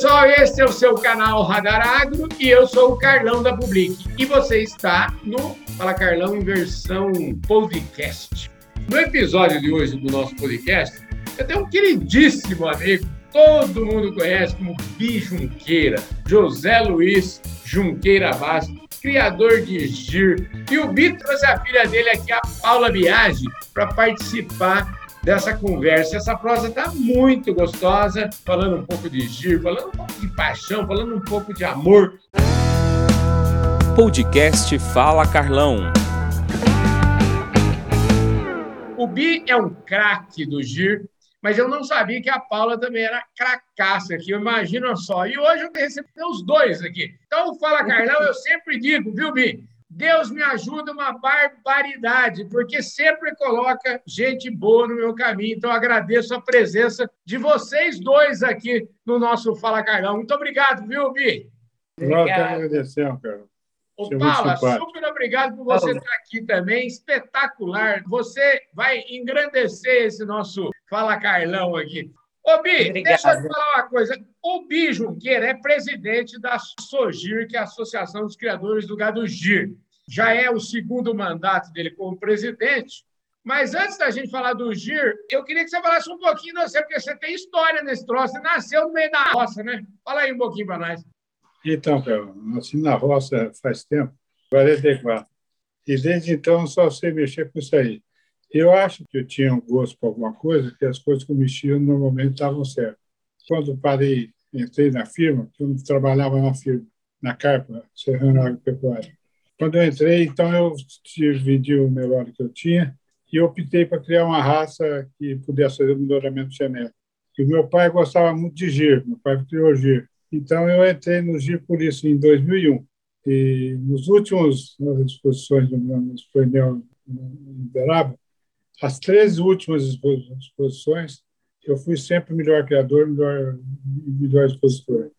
pessoal, esse é o seu canal Radar Agro e eu sou o Carlão da Public. E você está no Fala Carlão em versão podcast. No episódio de hoje do nosso podcast, eu tenho um queridíssimo amigo, todo mundo conhece como Bi Junqueira, José Luiz Junqueira Bastos, criador de GIR. E o Bi trouxe a filha dele aqui, a Paula Biagi, para participar dessa conversa. Essa prosa está muito gostosa, falando um pouco de giro, falando um pouco de paixão, falando um pouco de amor. Podcast Fala Carlão. O Bi é um craque do GIR, mas eu não sabia que a Paula também era cracaça aqui, imagina só. E hoje eu recebi os dois aqui. Então, Fala Carlão, eu sempre digo, viu, Bi? Deus me ajuda uma barbaridade, porque sempre coloca gente boa no meu caminho. Então, agradeço a presença de vocês dois aqui no nosso Fala Carlão. Muito obrigado, viu, Bi? Que agradecemos, cara. Ô, é Paula, super obrigado por você estar aqui também. Espetacular. Você vai engrandecer esse nosso Fala Carlão aqui. Ô, Bi, Obrigada. deixa eu te falar uma coisa. O Bi Junqueira é presidente da SOGIR, que é a Associação dos Criadores do Gado GIR. Já é o segundo mandato dele como presidente. Mas antes da gente falar do GIR, eu queria que você falasse um pouquinho de você, porque você tem história nesse troço. Você nasceu no meio da roça, né? Fala aí um pouquinho para nós. Então, Carol, nasci na roça faz tempo, 44. E desde então só sei mexer com isso aí. Eu acho que eu tinha um gosto por alguma coisa, que as coisas que eu mexia normalmente estavam certas. Quando parei, entrei na firma, eu trabalhava na firma, na Carpa, Serrano Agropecuária. Quando eu entrei, então eu dividi o melhor que eu tinha e optei para criar uma raça que pudesse fazer melhoramento genético. E meu pai gostava muito de gir, meu pai criou gir. Então eu entrei no gir por isso em 2001. E nos últimos nas exposições do meu painel em Uberaba, as três últimas exposições, eu fui sempre melhor criador, melhor, melhor expositor.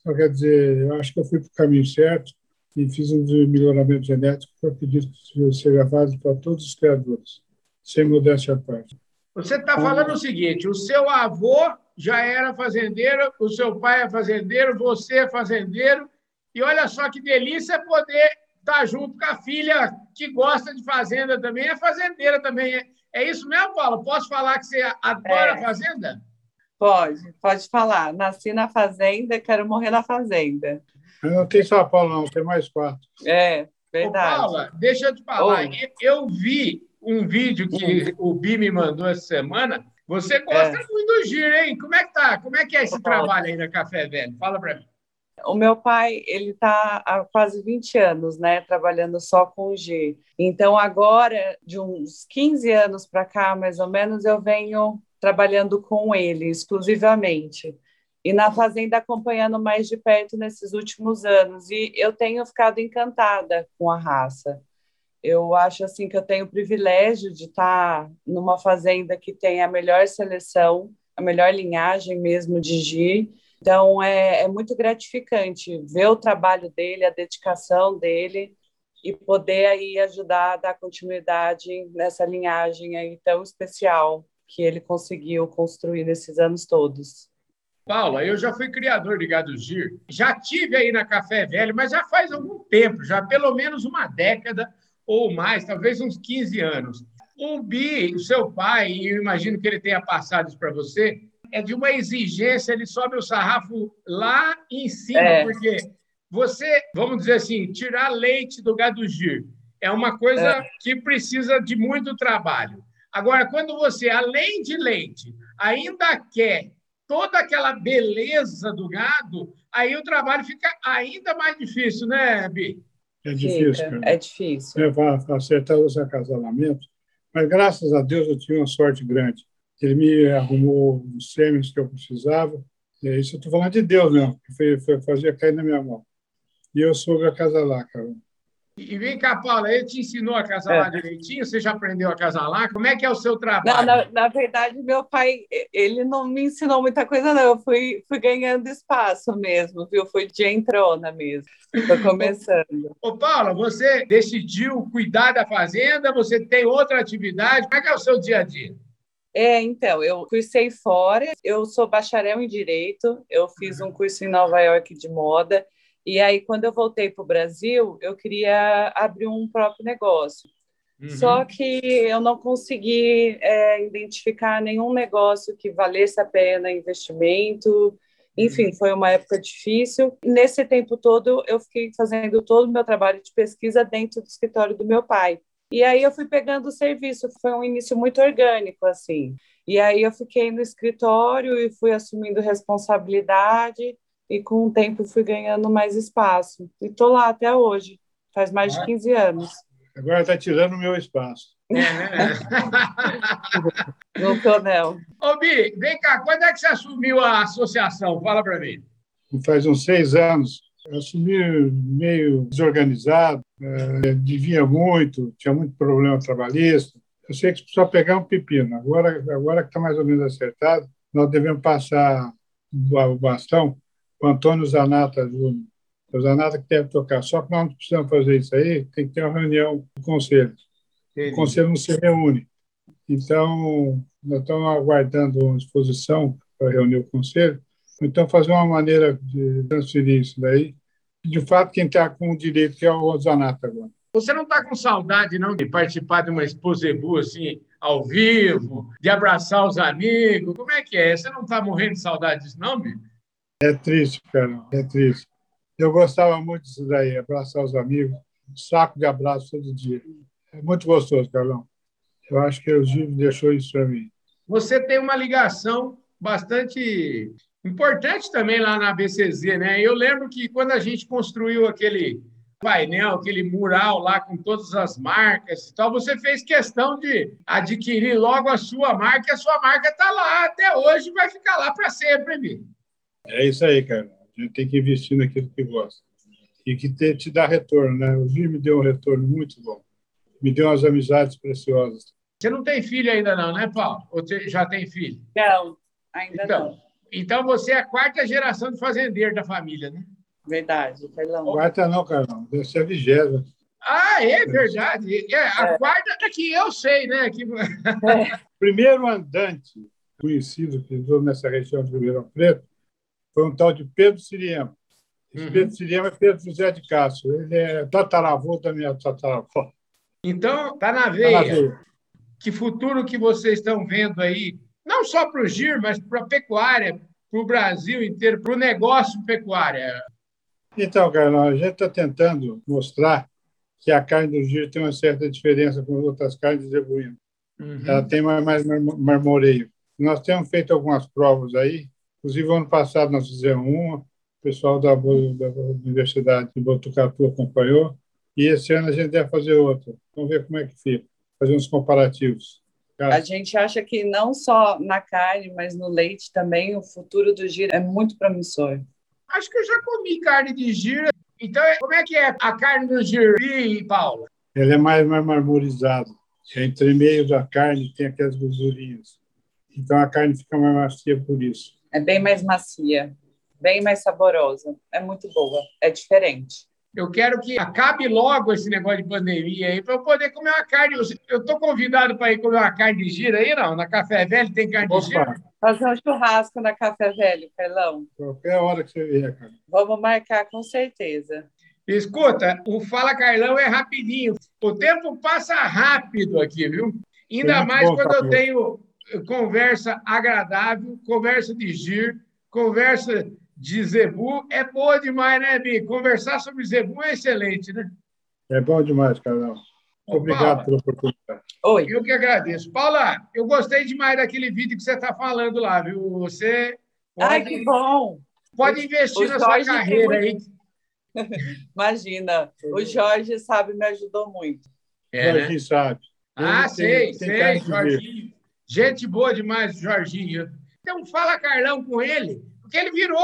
Então, quer dizer, eu acho que eu fui para o caminho certo e fiz um melhoramento genético que eu acredito que seja válido para todos os criadores, sem modéstia à parte. Você está falando o seguinte: o seu avô já era fazendeiro, o seu pai é fazendeiro, você é fazendeiro, e olha só que delícia poder estar junto com a filha que gosta de fazenda também, é fazendeira também. É isso mesmo, Paulo? Posso falar que você adora é. fazenda? Pode, pode falar. Nasci na fazenda, quero morrer na fazenda. Não tem só Paulo, não, tem mais quatro. É, verdade. Ô, Paula, deixa eu te falar. Eu vi um vídeo que o Bi me mandou essa semana. Você gosta é. muito do giro, hein? Como é que tá? Como é que é esse trabalho aí na Café Velho? Fala para mim. O meu pai, ele está há quase 20 anos, né, trabalhando só com G. Então, agora, de uns 15 anos para cá, mais ou menos, eu venho trabalhando com ele exclusivamente. E na fazenda acompanhando mais de perto nesses últimos anos. E eu tenho ficado encantada com a raça. Eu acho assim que eu tenho o privilégio de estar numa fazenda que tem a melhor seleção, a melhor linhagem mesmo de G então, é, é muito gratificante ver o trabalho dele, a dedicação dele e poder aí ajudar a dar continuidade nessa linhagem aí tão especial que ele conseguiu construir nesses anos todos. Paula, eu já fui criador de gado gir, já tive aí na Café Velho, mas já faz algum tempo, já pelo menos uma década ou mais, talvez uns 15 anos. O Bi, o seu pai, e eu imagino que ele tenha passado isso para você, é de uma exigência, ele sobe o sarrafo lá em cima, é. porque você, vamos dizer assim, tirar leite do gado gir é uma coisa é. que precisa de muito trabalho. Agora, quando você, além de leite, ainda quer toda aquela beleza do gado, aí o trabalho fica ainda mais difícil, né, Bi? É difícil. Fica, é difícil. É para acertar os acasalamentos. Mas, graças a Deus, eu tive uma sorte grande. Ele me arrumou os sêmios que eu precisava. É isso eu estou falando de Deus mesmo, que foi, foi, fazia cair na minha mão. E eu soube acasalar, cara. E vem cá, Paula, ele te ensinou a acasalar é. direitinho? Você já aprendeu a acasalar? Como é que é o seu trabalho? Não, na, na, verdade, meu pai, ele não me ensinou muita coisa, não. Eu fui, fui ganhando espaço mesmo, viu? Fui de entrona mesmo. Estou começando. Ô, Paula, você decidiu cuidar da fazenda? Você tem outra atividade? Como é que é o seu dia a dia? É, então, eu cursei fora, eu sou bacharel em Direito, eu fiz um curso em Nova York de moda, e aí quando eu voltei para o Brasil, eu queria abrir um próprio negócio. Uhum. Só que eu não consegui é, identificar nenhum negócio que valesse a pena investimento, enfim, uhum. foi uma época difícil. Nesse tempo todo, eu fiquei fazendo todo o meu trabalho de pesquisa dentro do escritório do meu pai. E aí eu fui pegando o serviço, foi um início muito orgânico, assim. E aí eu fiquei no escritório e fui assumindo responsabilidade e com o tempo fui ganhando mais espaço. E estou lá até hoje, faz mais de 15 anos. Agora está tirando o meu espaço. É, né? no tonel. Ô, Bi, vem cá, quando é que você assumiu a associação? Fala para mim. Faz uns seis anos. Eu assumi meio desorganizado, devia muito, tinha muito problema trabalhista. Eu sei que só pegar um pepino. Agora, agora que está mais ou menos acertado, nós devemos passar o bastão para o Antônio Zanata Júnior. O Zanata que deve tocar. Só que nós não precisamos fazer isso aí, tem que ter uma reunião do conselho. O conselho não se reúne. Então, nós estamos aguardando uma exposição para reunir o conselho então, fazer uma maneira de transferir isso daí. De fato, quem está com o direito é o Zanata agora. Você não está com saudade, não, de participar de uma exposebu assim, ao vivo, de abraçar os amigos? Como é que é? Você não está morrendo de saudade disso, não, Bi? É triste, cara, é triste. Eu gostava muito disso daí, abraçar os amigos, um saco de abraço todo dia. É muito gostoso, Carlão. Eu acho que o Gil deixou isso para mim. Você tem uma ligação bastante Importante também lá na BCZ, né? Eu lembro que quando a gente construiu aquele painel, aquele mural lá com todas as marcas e tal, você fez questão de adquirir logo a sua marca e a sua marca está lá até hoje e vai ficar lá para sempre, Mi. É isso aí, cara. A gente tem que investir naquilo que gosta e que te, te dá retorno, né? O Gil me deu um retorno muito bom. Me deu umas amizades preciosas. Você não tem filho ainda não, né, Paulo? Ou você já tem filho? Não, ainda então, não. Então você é a quarta geração de fazendeiro da família, né? Verdade, Carlão. Quarta não, Carlão. Deve ser a vigésima. Ah, é verdade. É, a é. quarta é que eu sei, né? Que... É. Primeiro andante conhecido que entrou nessa região de Ribeirão Preto foi um tal de Pedro Siriema. Esse uhum. Pedro Siriema é Pedro José de Castro. Ele é tataravô da minha tataravó. Então, tá na veia. Tá na veia. Que futuro que vocês estão vendo aí não só para o GIR, mas para a pecuária, para o Brasil inteiro, para o negócio pecuária? Então, Carlão, a gente está tentando mostrar que a carne do giro tem uma certa diferença com outras carnes de zebuíno. Uhum. Ela tem mais, mais marmoreio. Nós temos feito algumas provas aí, inclusive ano passado nós fizemos uma, o pessoal da, da Universidade de Botucatu acompanhou, e esse ano a gente deve fazer outra. Vamos ver como é que fica, fazer uns comparativos. A gente acha que não só na carne, mas no leite também, o futuro do giro é muito promissor. Acho que eu já comi carne de giro. Então, como é que é a carne do giro, Paulo? Ela é mais, mais marmorizada. Entre meio da carne tem aquelas gordurinhas. Então, a carne fica mais macia por isso. É bem mais macia, bem mais saborosa. É muito boa, é diferente. Eu quero que acabe logo esse negócio de pandemia aí para eu poder comer uma carne. Eu estou convidado para ir comer uma carne de gira aí, não? Na Café Velho tem carne Opa. de gira? Fazer um churrasco na Café Velho, Carlão. Qualquer hora que você vier, cara. Vamos marcar com certeza. Escuta, o Fala Carlão é rapidinho. O tempo passa rápido aqui, viu? Ainda mais bom, quando eu tenho conversa agradável, conversa de gir, conversa de Zebu é boa demais, né, Bi? Conversar sobre Zebu é excelente, né? É bom demais, Carol. Obrigado pela oportunidade. Oi. Eu que agradeço. Paula, eu gostei demais daquele vídeo que você está falando lá, viu? Você. Pode, Ai, que bom! Pode investir na sua carreira aí. Imagina, o Jorge sabe, me ajudou muito. É, Jorge né? sabe. Ah, sei, tem sei, Jorginho. Gente boa demais, Jorginho. Então, fala Carlão com ele porque ele virou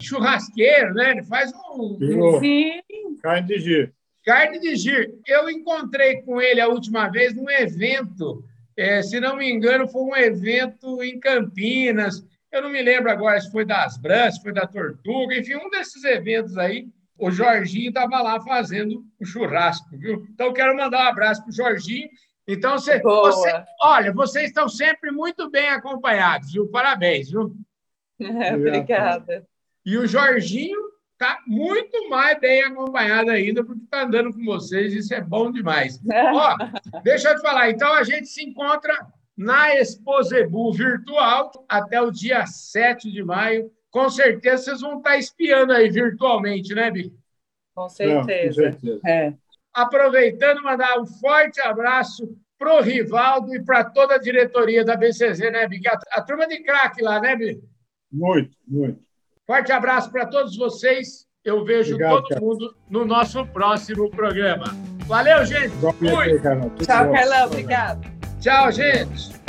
churrasqueiro, né? Ele faz um. Virou. Sim. Carne de gir. Carne de gir. Eu encontrei com ele a última vez num evento, é, se não me engano, foi um evento em Campinas. Eu não me lembro agora se foi das Brãs, se foi da Tortuga, enfim, um desses eventos aí. O Jorginho estava lá fazendo o churrasco, viu? Então, quero mandar um abraço para o Jorginho Então, você, você, olha, vocês estão sempre muito bem acompanhados, viu? Parabéns, viu? Obrigada. E o Jorginho está muito mais bem acompanhado ainda, porque está andando com vocês, isso é bom demais. Ó, deixa eu te falar, então a gente se encontra na Exposebu virtual até o dia 7 de maio. Com certeza vocês vão estar espiando aí virtualmente, né, Bi? Com certeza. Não, com certeza. É. Aproveitando, mandar um forte abraço para o Rivaldo e para toda a diretoria da BCZ, né, Bi? A, a turma de craque lá, né, Bi? Muito, muito. Forte abraço para todos vocês. Eu vejo Obrigado, todo cara. mundo no nosso próximo programa. Valeu, gente. Fui. Tchau, Carlão. Obrigado. Tchau, gente.